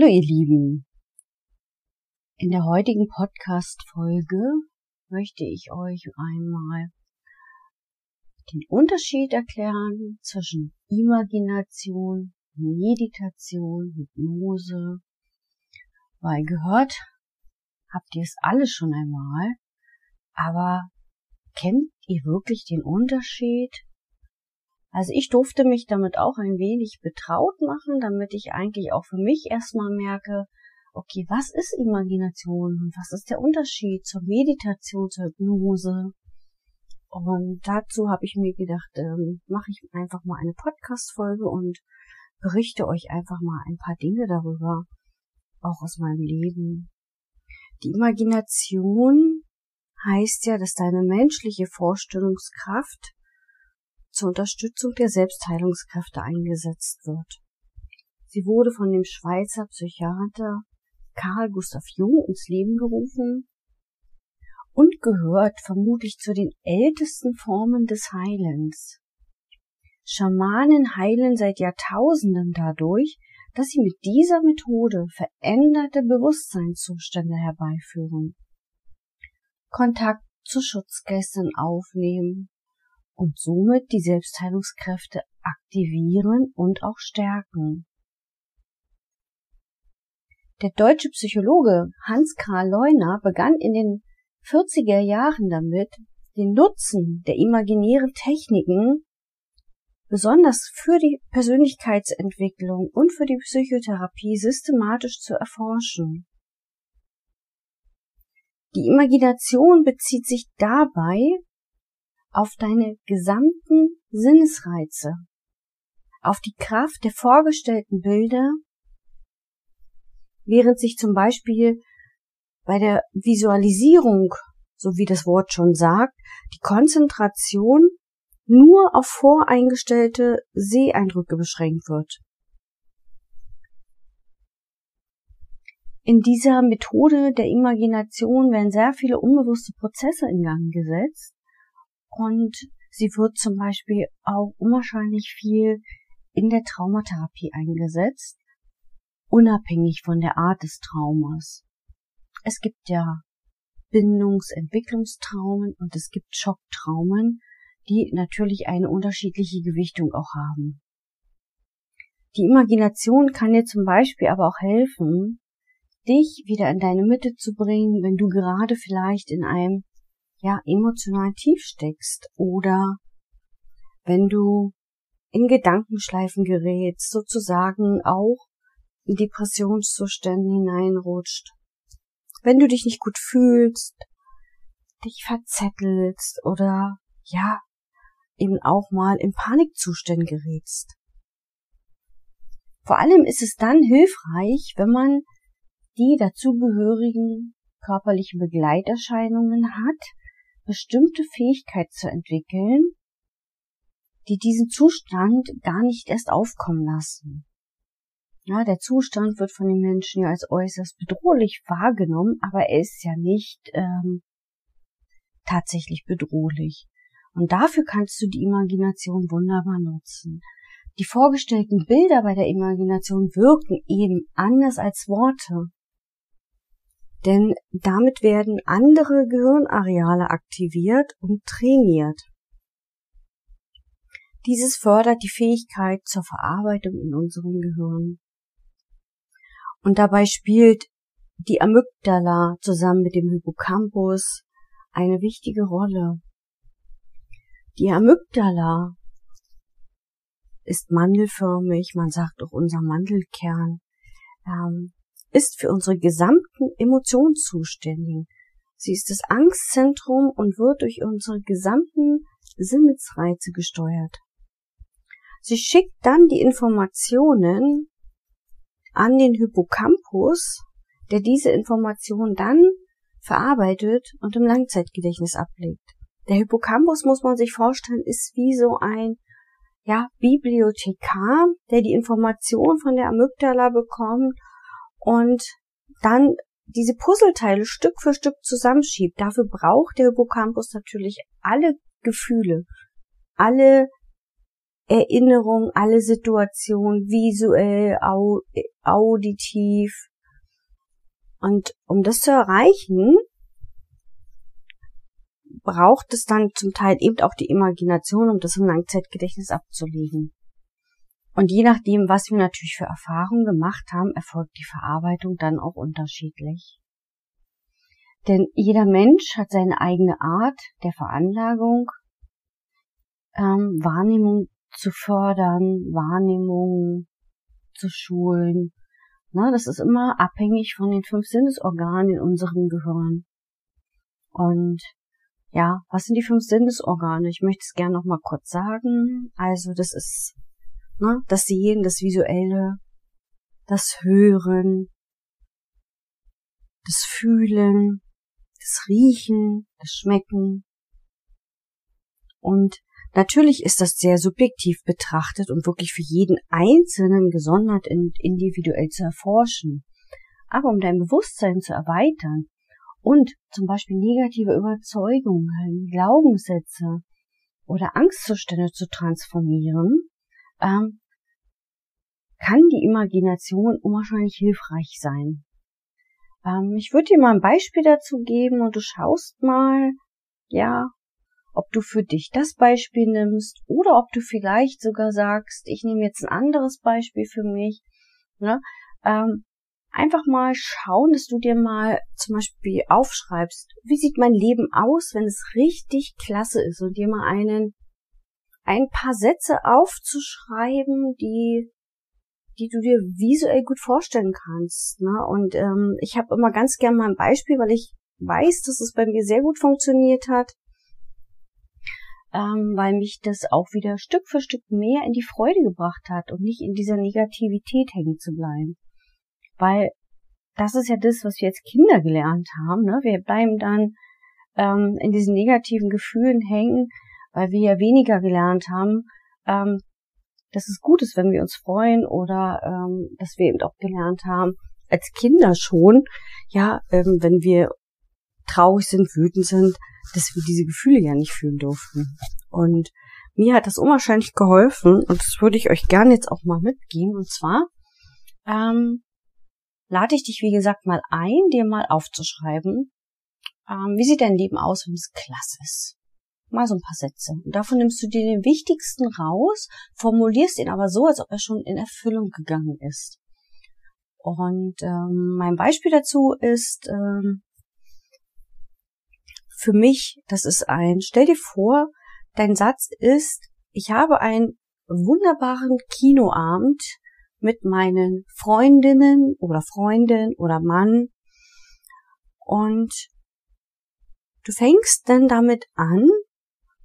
Hallo ihr Lieben. In der heutigen Podcast-Folge möchte ich euch einmal den Unterschied erklären zwischen Imagination, Meditation, Hypnose, weil gehört habt ihr es alle schon einmal, aber kennt ihr wirklich den Unterschied also ich durfte mich damit auch ein wenig betraut machen, damit ich eigentlich auch für mich erstmal merke, okay, was ist Imagination und was ist der Unterschied zur Meditation, zur Hypnose? Und dazu habe ich mir gedacht, ähm, mache ich einfach mal eine Podcast-Folge und berichte euch einfach mal ein paar Dinge darüber, auch aus meinem Leben. Die Imagination heißt ja, dass deine menschliche Vorstellungskraft zur Unterstützung der Selbstheilungskräfte eingesetzt wird. Sie wurde von dem Schweizer Psychiater Carl Gustav Jung ins Leben gerufen und gehört vermutlich zu den ältesten Formen des Heilens. Schamanen heilen seit Jahrtausenden dadurch, dass sie mit dieser Methode veränderte Bewusstseinszustände herbeiführen. Kontakt zu Schutzgästen aufnehmen, und somit die Selbstheilungskräfte aktivieren und auch stärken. Der deutsche Psychologe Hans Karl Leuner begann in den 40er Jahren damit, den Nutzen der imaginären Techniken besonders für die Persönlichkeitsentwicklung und für die Psychotherapie systematisch zu erforschen. Die Imagination bezieht sich dabei auf deine gesamten Sinnesreize, auf die Kraft der vorgestellten Bilder, während sich zum Beispiel bei der Visualisierung, so wie das Wort schon sagt, die Konzentration nur auf voreingestellte Seeeindrücke beschränkt wird. In dieser Methode der Imagination werden sehr viele unbewusste Prozesse in Gang gesetzt, und sie wird zum Beispiel auch unwahrscheinlich viel in der Traumatherapie eingesetzt, unabhängig von der Art des Traumas. Es gibt ja Bindungsentwicklungstraumen und es gibt Schocktraumen, die natürlich eine unterschiedliche Gewichtung auch haben. Die Imagination kann dir zum Beispiel aber auch helfen, dich wieder in deine Mitte zu bringen, wenn du gerade vielleicht in einem ja emotional tief steckst oder wenn du in Gedankenschleifen gerätst, sozusagen auch in Depressionszustände hineinrutscht. Wenn du dich nicht gut fühlst, dich verzettelst oder ja, eben auch mal in Panikzuständen gerätst. Vor allem ist es dann hilfreich, wenn man die dazugehörigen körperlichen Begleiterscheinungen hat, bestimmte Fähigkeit zu entwickeln, die diesen Zustand gar nicht erst aufkommen lassen. Ja, der Zustand wird von den Menschen ja als äußerst bedrohlich wahrgenommen, aber er ist ja nicht ähm, tatsächlich bedrohlich. Und dafür kannst du die Imagination wunderbar nutzen. Die vorgestellten Bilder bei der Imagination wirken eben anders als Worte denn damit werden andere Gehirnareale aktiviert und trainiert. Dieses fördert die Fähigkeit zur Verarbeitung in unserem Gehirn. Und dabei spielt die Amygdala zusammen mit dem Hippocampus eine wichtige Rolle. Die Amygdala ist mandelförmig, man sagt auch unser Mandelkern. Ähm, ist für unsere gesamten Emotionen zuständig. Sie ist das Angstzentrum und wird durch unsere gesamten Sinnesreize gesteuert. Sie schickt dann die Informationen an den Hippocampus, der diese Informationen dann verarbeitet und im Langzeitgedächtnis ablegt. Der Hippocampus, muss man sich vorstellen, ist wie so ein ja, Bibliothekar, der die Information von der Amygdala bekommt und dann diese Puzzleteile Stück für Stück zusammenschiebt. Dafür braucht der Hippocampus natürlich alle Gefühle, alle Erinnerung, alle Situationen visuell, au auditiv. Und um das zu erreichen, braucht es dann zum Teil eben auch die Imagination, um das im Langzeitgedächtnis abzulegen. Und je nachdem, was wir natürlich für Erfahrungen gemacht haben, erfolgt die Verarbeitung dann auch unterschiedlich. Denn jeder Mensch hat seine eigene Art der Veranlagung, ähm, Wahrnehmung zu fördern, Wahrnehmung zu schulen. Na, das ist immer abhängig von den fünf Sinnesorganen in unserem Gehirn. Und ja, was sind die fünf Sinnesorgane? Ich möchte es gerne noch mal kurz sagen. Also das ist ne, das Sehen, das Visuelle, das Hören, das Fühlen, das Riechen, das Schmecken. Und natürlich ist das sehr subjektiv betrachtet und wirklich für jeden Einzelnen gesondert und individuell zu erforschen. Aber um dein Bewusstsein zu erweitern und zum Beispiel negative Überzeugungen, Glaubenssätze oder Angstzustände zu transformieren, ähm, kann die Imagination unwahrscheinlich hilfreich sein. Ähm, ich würde dir mal ein Beispiel dazu geben und du schaust mal, ja, ob du für dich das Beispiel nimmst oder ob du vielleicht sogar sagst, ich nehme jetzt ein anderes Beispiel für mich. Ne? Ähm, einfach mal schauen, dass du dir mal zum Beispiel aufschreibst, wie sieht mein Leben aus, wenn es richtig klasse ist und dir mal einen, ein paar Sätze aufzuschreiben, die die du dir visuell gut vorstellen kannst. Ne? Und ähm, ich habe immer ganz gern mal ein Beispiel, weil ich weiß, dass es bei mir sehr gut funktioniert hat, ähm, weil mich das auch wieder Stück für Stück mehr in die Freude gebracht hat und nicht in dieser Negativität hängen zu bleiben. Weil das ist ja das, was wir als Kinder gelernt haben. Ne? Wir bleiben dann ähm, in diesen negativen Gefühlen hängen, weil wir ja weniger gelernt haben, ähm, dass es gut ist, wenn wir uns freuen oder ähm, dass wir eben auch gelernt haben, als Kinder schon, ja, ähm, wenn wir traurig sind, wütend sind, dass wir diese Gefühle ja nicht fühlen durften. Und mir hat das unwahrscheinlich geholfen und das würde ich euch gerne jetzt auch mal mitgeben. Und zwar ähm, lade ich dich, wie gesagt, mal ein, dir mal aufzuschreiben, ähm, wie sieht dein Leben aus, wenn es klasse ist mal so ein paar Sätze. Und davon nimmst du dir den wichtigsten raus, formulierst ihn aber so, als ob er schon in Erfüllung gegangen ist. Und ähm, mein Beispiel dazu ist ähm, für mich, das ist ein, stell dir vor, dein Satz ist, ich habe einen wunderbaren Kinoabend mit meinen Freundinnen oder Freundin oder Mann und du fängst dann damit an,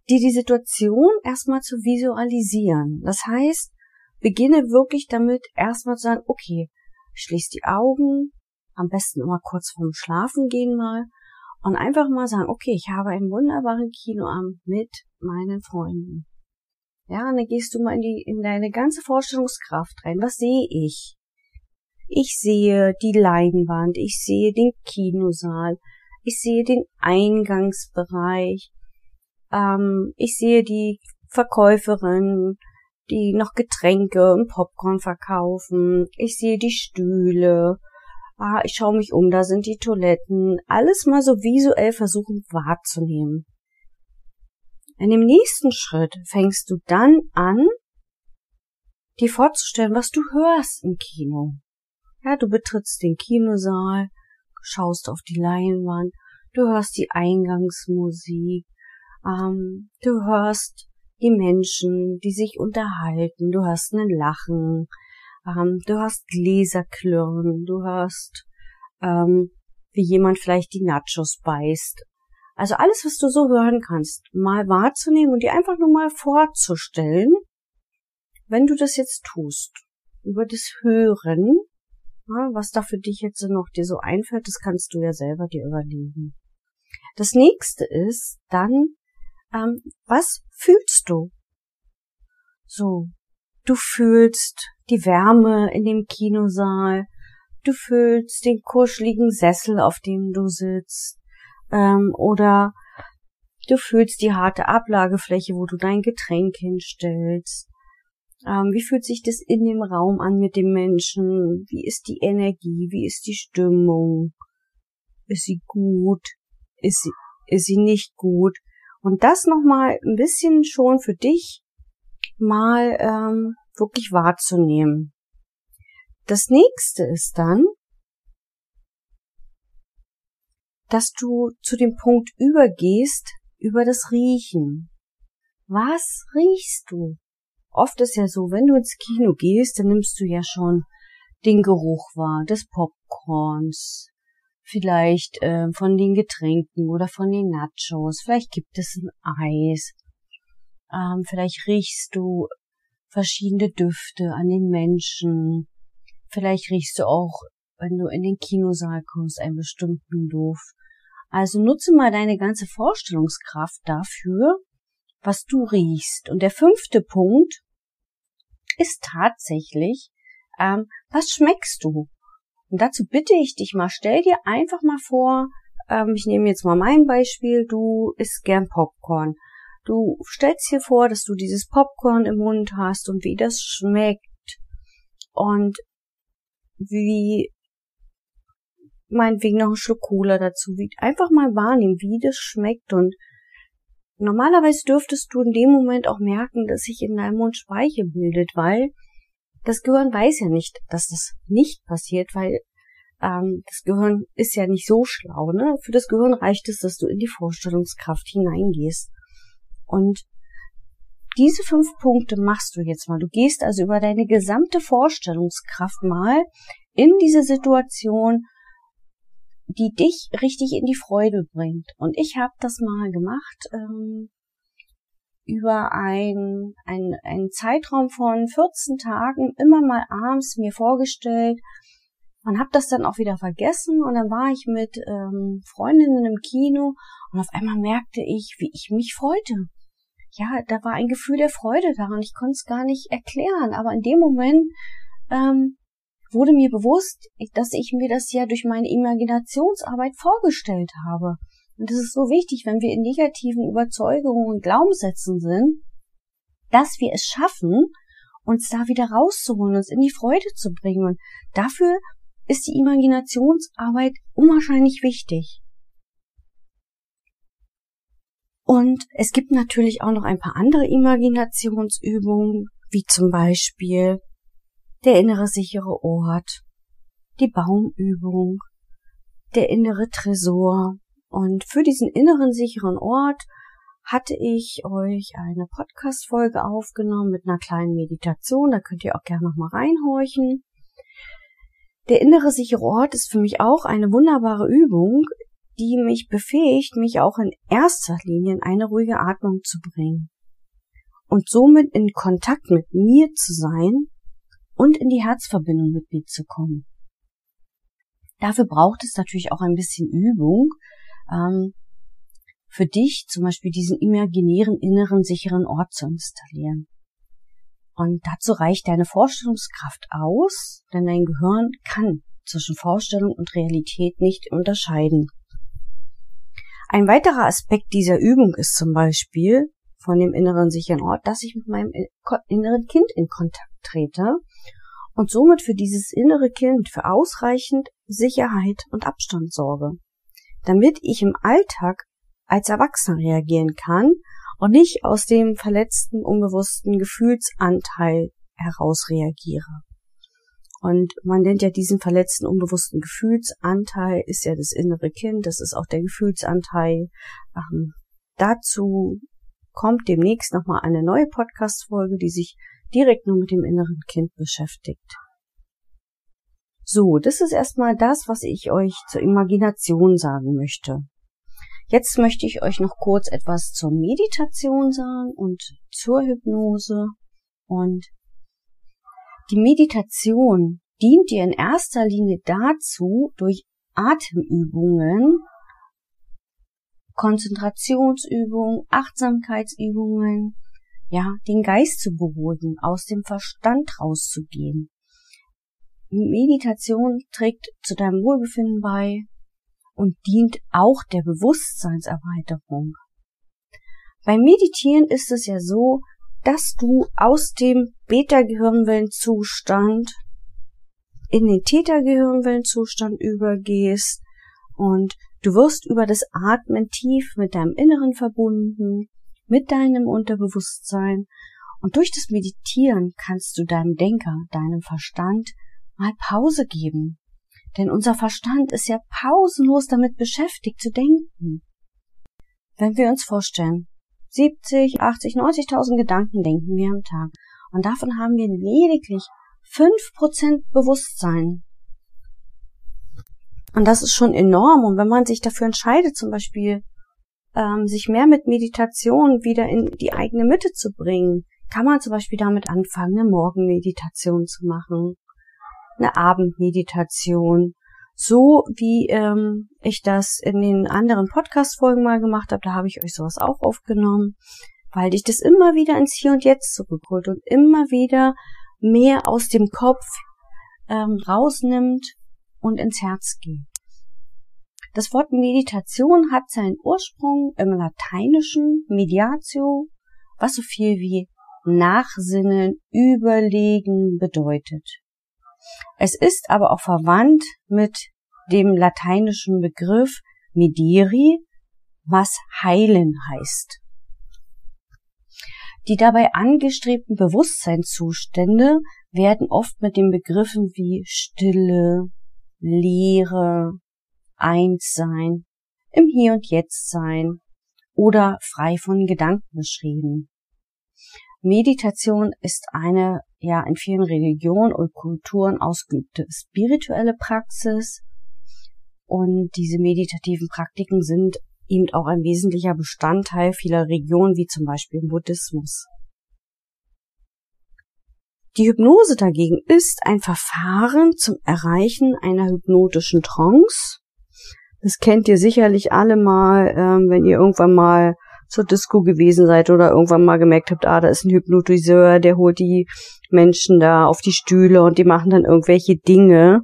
dir die Situation erstmal zu visualisieren. Das heißt, beginne wirklich damit erstmal zu sagen, okay, schließ die Augen, am besten immer kurz vorm Schlafen gehen mal und einfach mal sagen, okay, ich habe einen wunderbaren Kinoabend mit meinen Freunden. Ja, und dann gehst du mal in die, in deine ganze Vorstellungskraft rein. Was sehe ich? Ich sehe die Leinwand, ich sehe den Kinosaal, ich sehe den Eingangsbereich, ähm, ich sehe die Verkäuferin, die noch Getränke und Popcorn verkaufen. Ich sehe die Stühle. Ah, ich schaue mich um, da sind die Toiletten. Alles mal so visuell versuchen wahrzunehmen. In dem nächsten Schritt fängst du dann an, dir vorzustellen, was du hörst im Kino. Ja, du betrittst den Kinosaal, schaust auf die Leinwand, du hörst die Eingangsmusik, ähm, du hörst die Menschen, die sich unterhalten, du hörst einen Lachen, ähm, du hörst Gläser klirren, du hörst, ähm, wie jemand vielleicht die Nachos beißt. Also alles, was du so hören kannst, mal wahrzunehmen und dir einfach nur mal vorzustellen, wenn du das jetzt tust, über das Hören, was da für dich jetzt noch dir so einfällt, das kannst du ja selber dir überlegen. Das nächste ist dann ähm, was fühlst du? So, du fühlst die Wärme in dem Kinosaal, du fühlst den kuscheligen Sessel, auf dem du sitzt, ähm, oder du fühlst die harte Ablagefläche, wo du dein Getränk hinstellst. Ähm, wie fühlt sich das in dem Raum an mit dem Menschen? Wie ist die Energie? Wie ist die Stimmung? Ist sie gut? Ist sie, ist sie nicht gut? Und das nochmal ein bisschen schon für dich mal ähm, wirklich wahrzunehmen. Das nächste ist dann, dass du zu dem Punkt übergehst über das Riechen. Was riechst du? Oft ist ja so, wenn du ins Kino gehst, dann nimmst du ja schon den Geruch wahr des Popcorns, vielleicht äh, von den Getränken oder von den Nachos, vielleicht gibt es ein Eis, ähm, vielleicht riechst du verschiedene Düfte an den Menschen, vielleicht riechst du auch, wenn du in den Kinosaal kommst, einen bestimmten Duft. Also nutze mal deine ganze Vorstellungskraft dafür, was du riechst. Und der fünfte Punkt ist tatsächlich, ähm, was schmeckst du? Und dazu bitte ich dich mal, stell dir einfach mal vor, ähm, ich nehme jetzt mal mein Beispiel, du isst gern Popcorn. Du stellst dir vor, dass du dieses Popcorn im Mund hast und wie das schmeckt und wie meinetwegen noch ein Schluck Cola dazu, wie einfach mal wahrnehmen, wie das schmeckt und Normalerweise dürftest du in dem Moment auch merken, dass sich in deinem Mund Speichel bildet, weil das Gehirn weiß ja nicht, dass das nicht passiert, weil ähm, das Gehirn ist ja nicht so schlau. Ne? Für das Gehirn reicht es, dass du in die Vorstellungskraft hineingehst. Und diese fünf Punkte machst du jetzt mal. Du gehst also über deine gesamte Vorstellungskraft mal in diese Situation die dich richtig in die Freude bringt. Und ich habe das mal gemacht ähm, über ein, ein, einen Zeitraum von 14 Tagen, immer mal abends mir vorgestellt und habe das dann auch wieder vergessen. Und dann war ich mit ähm, Freundinnen im Kino und auf einmal merkte ich, wie ich mich freute. Ja, da war ein Gefühl der Freude daran. Ich konnte es gar nicht erklären, aber in dem Moment ähm, wurde mir bewusst, dass ich mir das ja durch meine Imaginationsarbeit vorgestellt habe. Und es ist so wichtig, wenn wir in negativen Überzeugungen und Glaubenssätzen sind, dass wir es schaffen, uns da wieder rauszuholen, uns in die Freude zu bringen. Und dafür ist die Imaginationsarbeit unwahrscheinlich wichtig. Und es gibt natürlich auch noch ein paar andere Imaginationsübungen, wie zum Beispiel der innere sichere Ort, die Baumübung, der innere Tresor. Und für diesen inneren sicheren Ort hatte ich euch eine Podcast-Folge aufgenommen mit einer kleinen Meditation. Da könnt ihr auch gerne nochmal reinhorchen. Der innere sichere Ort ist für mich auch eine wunderbare Übung, die mich befähigt, mich auch in erster Linie in eine ruhige Atmung zu bringen und somit in Kontakt mit mir zu sein und in die Herzverbindung mit mir zu kommen. Dafür braucht es natürlich auch ein bisschen Übung. Ähm, für dich zum Beispiel diesen imaginären inneren sicheren Ort zu installieren. Und dazu reicht deine Vorstellungskraft aus, denn dein Gehirn kann zwischen Vorstellung und Realität nicht unterscheiden. Ein weiterer Aspekt dieser Übung ist zum Beispiel von dem inneren sicheren Ort, dass ich mit meinem inneren Kind in Kontakt trete und somit für dieses innere Kind für ausreichend Sicherheit und Abstand sorge, damit ich im Alltag als Erwachsener reagieren kann und nicht aus dem verletzten, unbewussten Gefühlsanteil heraus reagiere. Und man nennt ja diesen verletzten, unbewussten Gefühlsanteil, ist ja das innere Kind, das ist auch der Gefühlsanteil. Ähm, dazu kommt demnächst nochmal eine neue Podcast-Folge, die sich direkt nur mit dem inneren Kind beschäftigt. So, das ist erstmal das, was ich euch zur Imagination sagen möchte. Jetzt möchte ich euch noch kurz etwas zur Meditation sagen und zur Hypnose. Und die Meditation dient dir in erster Linie dazu, durch Atemübungen, Konzentrationsübungen, Achtsamkeitsübungen, ja, den Geist zu beruhigen, aus dem Verstand rauszugehen. Meditation trägt zu deinem Wohlbefinden bei und dient auch der Bewusstseinserweiterung. Beim Meditieren ist es ja so, dass du aus dem Beta-Gehirnwellenzustand in den Theta-Gehirnwellenzustand übergehst und du wirst über das Atmen tief mit deinem Inneren verbunden, mit deinem Unterbewusstsein und durch das Meditieren kannst du deinem Denker, deinem Verstand mal Pause geben. Denn unser Verstand ist ja pausenlos damit beschäftigt zu denken. Wenn wir uns vorstellen, 70, 80, 90.000 Gedanken denken wir am Tag und davon haben wir lediglich 5% Bewusstsein. Und das ist schon enorm. Und wenn man sich dafür entscheidet, zum Beispiel ähm, sich mehr mit Meditation wieder in die eigene Mitte zu bringen, kann man zum Beispiel damit anfangen, eine Morgenmeditation zu machen, eine Abendmeditation, so wie ähm, ich das in den anderen Podcast-Folgen mal gemacht habe. Da habe ich euch sowas auch aufgenommen, weil dich das immer wieder ins Hier und Jetzt zurückholt und immer wieder mehr aus dem Kopf ähm, rausnimmt und ins Herz geht. Das Wort Meditation hat seinen Ursprung im Lateinischen Mediatio, was so viel wie Nachsinnen, Überlegen bedeutet. Es ist aber auch verwandt mit dem lateinischen Begriff mediri, was heilen heißt. Die dabei angestrebten Bewusstseinszustände werden oft mit den Begriffen wie Stille, Leere, Einssein, im Hier und Jetzt sein oder frei von Gedanken beschrieben. Meditation ist eine ja in vielen Religionen und Kulturen ausgeübte spirituelle Praxis und diese meditativen Praktiken sind eben auch ein wesentlicher Bestandteil vieler Regionen, wie zum Beispiel im Buddhismus. Die Hypnose dagegen ist ein Verfahren zum Erreichen einer hypnotischen Trance. Das kennt ihr sicherlich alle mal, ähm, wenn ihr irgendwann mal zur Disco gewesen seid oder irgendwann mal gemerkt habt, ah, da ist ein Hypnotiseur, der holt die Menschen da auf die Stühle und die machen dann irgendwelche Dinge,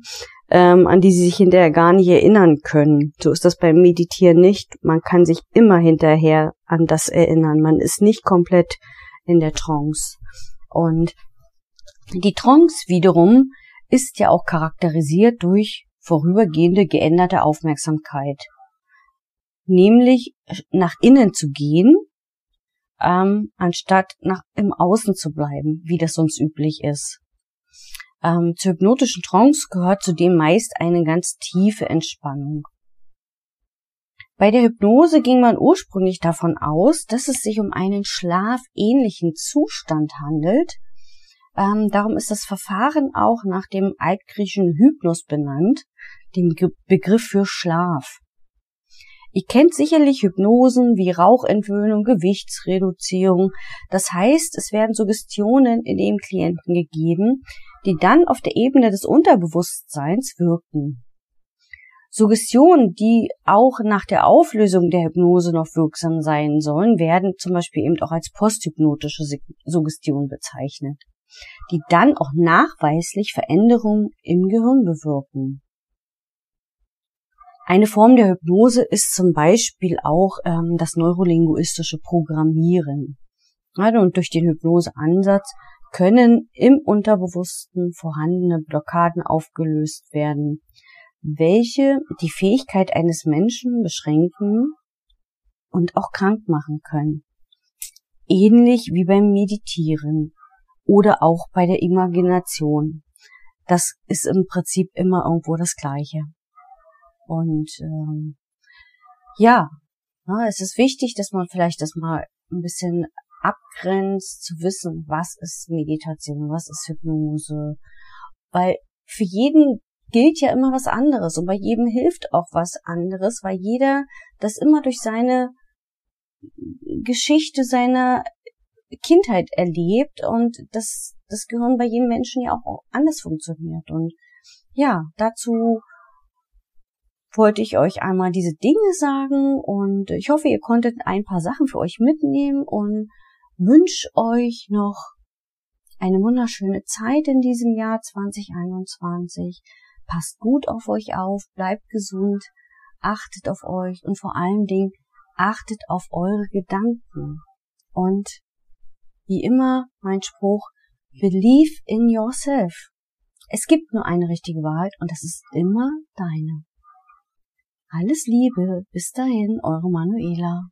ähm, an die sie sich hinterher gar nicht erinnern können. So ist das beim Meditieren nicht. Man kann sich immer hinterher an das erinnern. Man ist nicht komplett in der Trance. Und die Trance wiederum ist ja auch charakterisiert durch vorübergehende geänderte Aufmerksamkeit. Nämlich nach innen zu gehen, ähm, anstatt nach im Außen zu bleiben, wie das sonst üblich ist. Ähm, zur hypnotischen Trance gehört zudem meist eine ganz tiefe Entspannung. Bei der Hypnose ging man ursprünglich davon aus, dass es sich um einen schlafähnlichen Zustand handelt, ähm, darum ist das Verfahren auch nach dem altgriechischen Hypnos benannt, dem Begriff für Schlaf. Ihr kennt sicherlich Hypnosen wie Rauchentwöhnung, Gewichtsreduzierung. Das heißt, es werden Suggestionen in dem Klienten gegeben, die dann auf der Ebene des Unterbewusstseins wirken. Suggestionen, die auch nach der Auflösung der Hypnose noch wirksam sein sollen, werden zum Beispiel eben auch als posthypnotische Suggestion bezeichnet die dann auch nachweislich Veränderungen im Gehirn bewirken. Eine Form der Hypnose ist zum Beispiel auch ähm, das neurolinguistische Programmieren. Und durch den Hypnoseansatz können im Unterbewussten vorhandene Blockaden aufgelöst werden, welche die Fähigkeit eines Menschen beschränken und auch krank machen können. Ähnlich wie beim Meditieren oder auch bei der Imagination. Das ist im Prinzip immer irgendwo das Gleiche. Und ähm, ja, na, es ist wichtig, dass man vielleicht das mal ein bisschen abgrenzt, zu wissen, was ist Meditation, was ist Hypnose. Weil für jeden gilt ja immer was anderes und bei jedem hilft auch was anderes, weil jeder das immer durch seine Geschichte, seine Kindheit erlebt und das, das Gehirn bei jedem Menschen ja auch anders funktioniert. Und ja, dazu wollte ich euch einmal diese Dinge sagen und ich hoffe, ihr konntet ein paar Sachen für euch mitnehmen und wünsche euch noch eine wunderschöne Zeit in diesem Jahr 2021. Passt gut auf euch auf, bleibt gesund, achtet auf euch und vor allen Dingen achtet auf eure Gedanken. Und wie immer mein Spruch, believe in yourself. Es gibt nur eine richtige Wahrheit und das ist immer deine. Alles Liebe, bis dahin, eure Manuela.